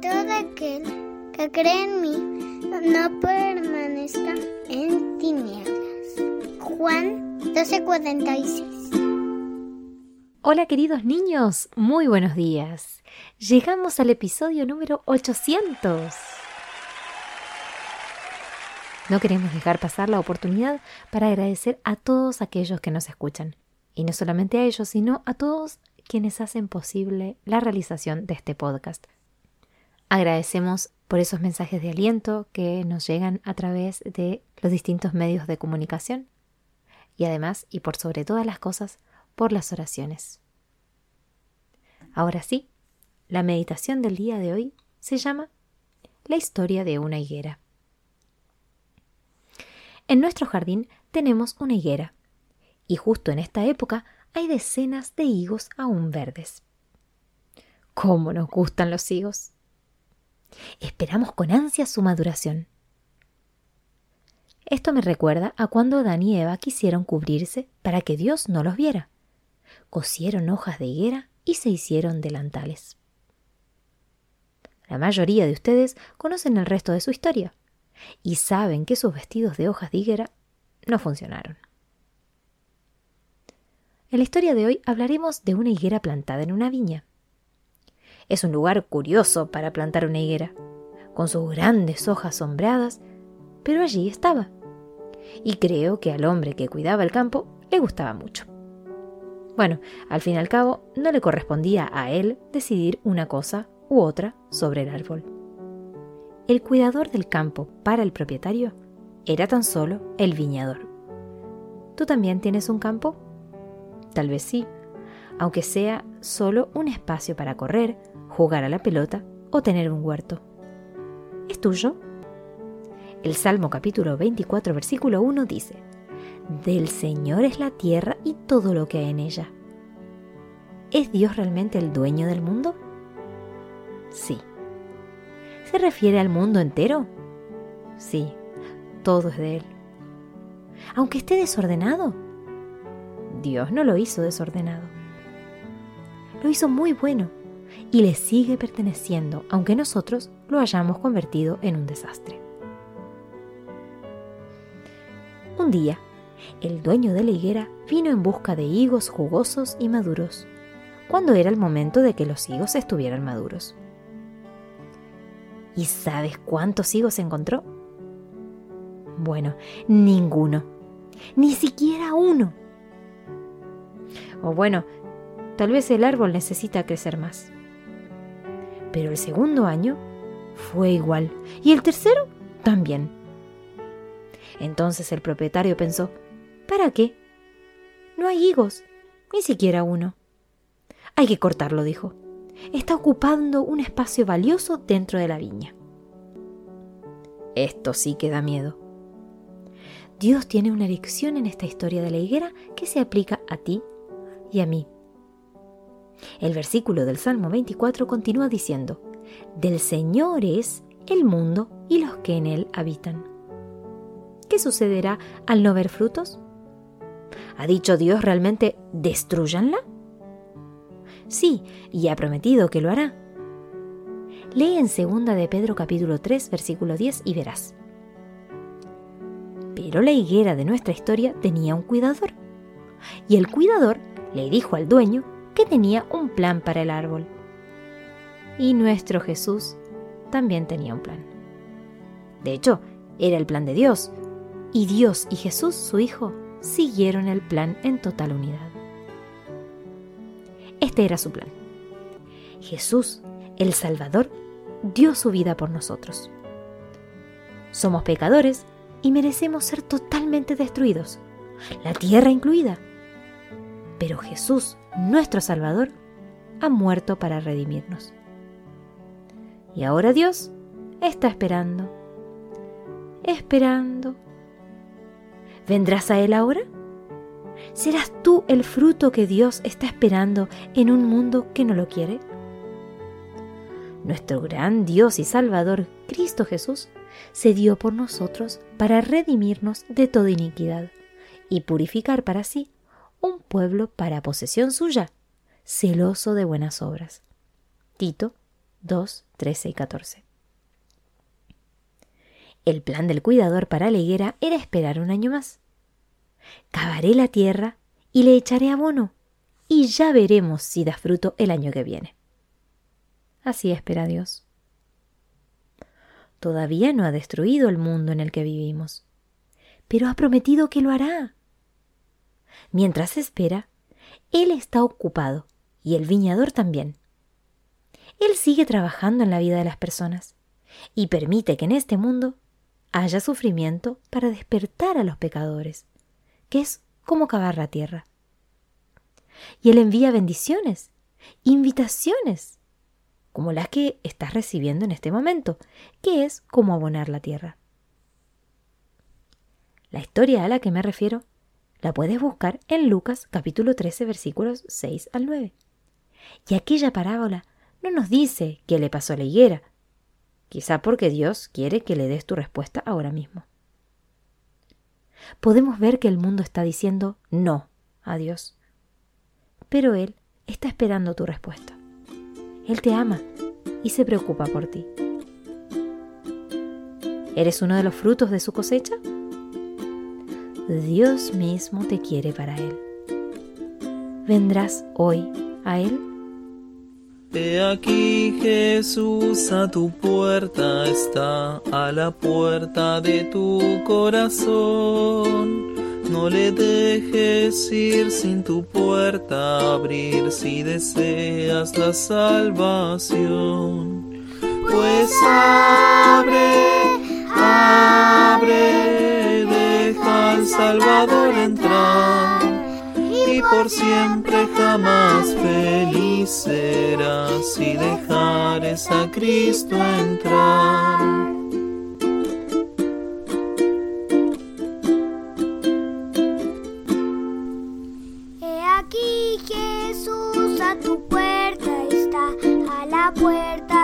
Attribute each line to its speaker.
Speaker 1: todo aquel que cree en mí no permanezca en tinieblas. Juan 12:46
Speaker 2: Hola queridos niños, muy buenos días. Llegamos al episodio número 800. No queremos dejar pasar la oportunidad para agradecer a todos aquellos que nos escuchan. Y no solamente a ellos, sino a todos quienes hacen posible la realización de este podcast. Agradecemos por esos mensajes de aliento que nos llegan a través de los distintos medios de comunicación y además, y por sobre todas las cosas, por las oraciones. Ahora sí, la meditación del día de hoy se llama La historia de una higuera. En nuestro jardín tenemos una higuera, y justo en esta época hay decenas de higos aún verdes. ¿Cómo nos gustan los higos? Esperamos con ansia su maduración. Esto me recuerda a cuando Adán y Eva quisieron cubrirse para que Dios no los viera. Cosieron hojas de higuera y se hicieron delantales. La mayoría de ustedes conocen el resto de su historia y saben que sus vestidos de hojas de higuera no funcionaron. En la historia de hoy hablaremos de una higuera plantada en una viña. Es un lugar curioso para plantar una higuera, con sus grandes hojas sombreadas, pero allí estaba. Y creo que al hombre que cuidaba el campo le gustaba mucho. Bueno, al fin y al cabo, no le correspondía a él decidir una cosa u otra sobre el árbol. El cuidador del campo para el propietario era tan solo el viñador. ¿Tú también tienes un campo? Tal vez sí, aunque sea solo un espacio para correr, jugar a la pelota o tener un huerto. ¿Es tuyo? El Salmo capítulo 24 versículo 1 dice, Del Señor es la tierra y todo lo que hay en ella. ¿Es Dios realmente el dueño del mundo? Sí. ¿Se refiere al mundo entero? Sí, todo es de Él. Aunque esté desordenado, Dios no lo hizo desordenado. Lo hizo muy bueno y le sigue perteneciendo, aunque nosotros lo hayamos convertido en un desastre. Un día, el dueño de la higuera vino en busca de higos jugosos y maduros, cuando era el momento de que los higos estuvieran maduros. ¿Y sabes cuántos higos encontró? Bueno, ninguno, ni siquiera uno. O bueno, tal vez el árbol necesita crecer más. Pero el segundo año fue igual y el tercero también. Entonces el propietario pensó, ¿para qué? No hay higos, ni siquiera uno. Hay que cortarlo, dijo. Está ocupando un espacio valioso dentro de la viña. Esto sí que da miedo. Dios tiene una lección en esta historia de la higuera que se aplica a ti y a mí. El versículo del Salmo 24 continúa diciendo, Del Señor es el mundo y los que en él habitan. ¿Qué sucederá al no ver frutos? ¿Ha dicho Dios realmente destruyanla? Sí, y ha prometido que lo hará. Lee en 2 de Pedro capítulo 3 versículo 10 y verás. Pero la higuera de nuestra historia tenía un cuidador, y el cuidador le dijo al dueño que tenía un plan para el árbol. Y nuestro Jesús también tenía un plan. De hecho, era el plan de Dios, y Dios y Jesús, su Hijo, siguieron el plan en total unidad. Este era su plan. Jesús, el Salvador, dio su vida por nosotros. Somos pecadores y merecemos ser totalmente destruidos, la tierra incluida. Pero Jesús, nuestro Salvador, ha muerto para redimirnos. Y ahora Dios está esperando, esperando. ¿Vendrás a Él ahora? ¿Serás tú el fruto que Dios está esperando en un mundo que no lo quiere? Nuestro gran Dios y Salvador, Cristo Jesús, se dio por nosotros para redimirnos de toda iniquidad y purificar para sí un pueblo para posesión suya, celoso de buenas obras. Tito 2, 13 y 14. El plan del cuidador para la higuera era esperar un año más. Cavaré la tierra y le echaré abono, y ya veremos si da fruto el año que viene. Así espera Dios. Todavía no ha destruido el mundo en el que vivimos, pero ha prometido que lo hará. Mientras espera, Él está ocupado y el viñador también. Él sigue trabajando en la vida de las personas y permite que en este mundo haya sufrimiento para despertar a los pecadores, que es como cavar la tierra. Y Él envía bendiciones, invitaciones, como las que estás recibiendo en este momento, que es como abonar la tierra. La historia a la que me refiero la puedes buscar en Lucas capítulo 13 versículos 6 al 9. Y aquella parábola no nos dice qué le pasó a la higuera, quizá porque Dios quiere que le des tu respuesta ahora mismo. Podemos ver que el mundo está diciendo no a Dios, pero Él está esperando tu respuesta. Él te ama y se preocupa por ti. ¿Eres uno de los frutos de su cosecha? Dios mismo te quiere para Él. ¿Vendrás hoy a Él?
Speaker 3: He aquí Jesús a tu puerta está, a la puerta de tu corazón. No le dejes ir sin tu puerta abrir si deseas la salvación. Pues abre, abre, al Salvador entrar y por siempre jamás feliz serás si dejares a Cristo entrar.
Speaker 1: He aquí Jesús a tu puerta está, a la puerta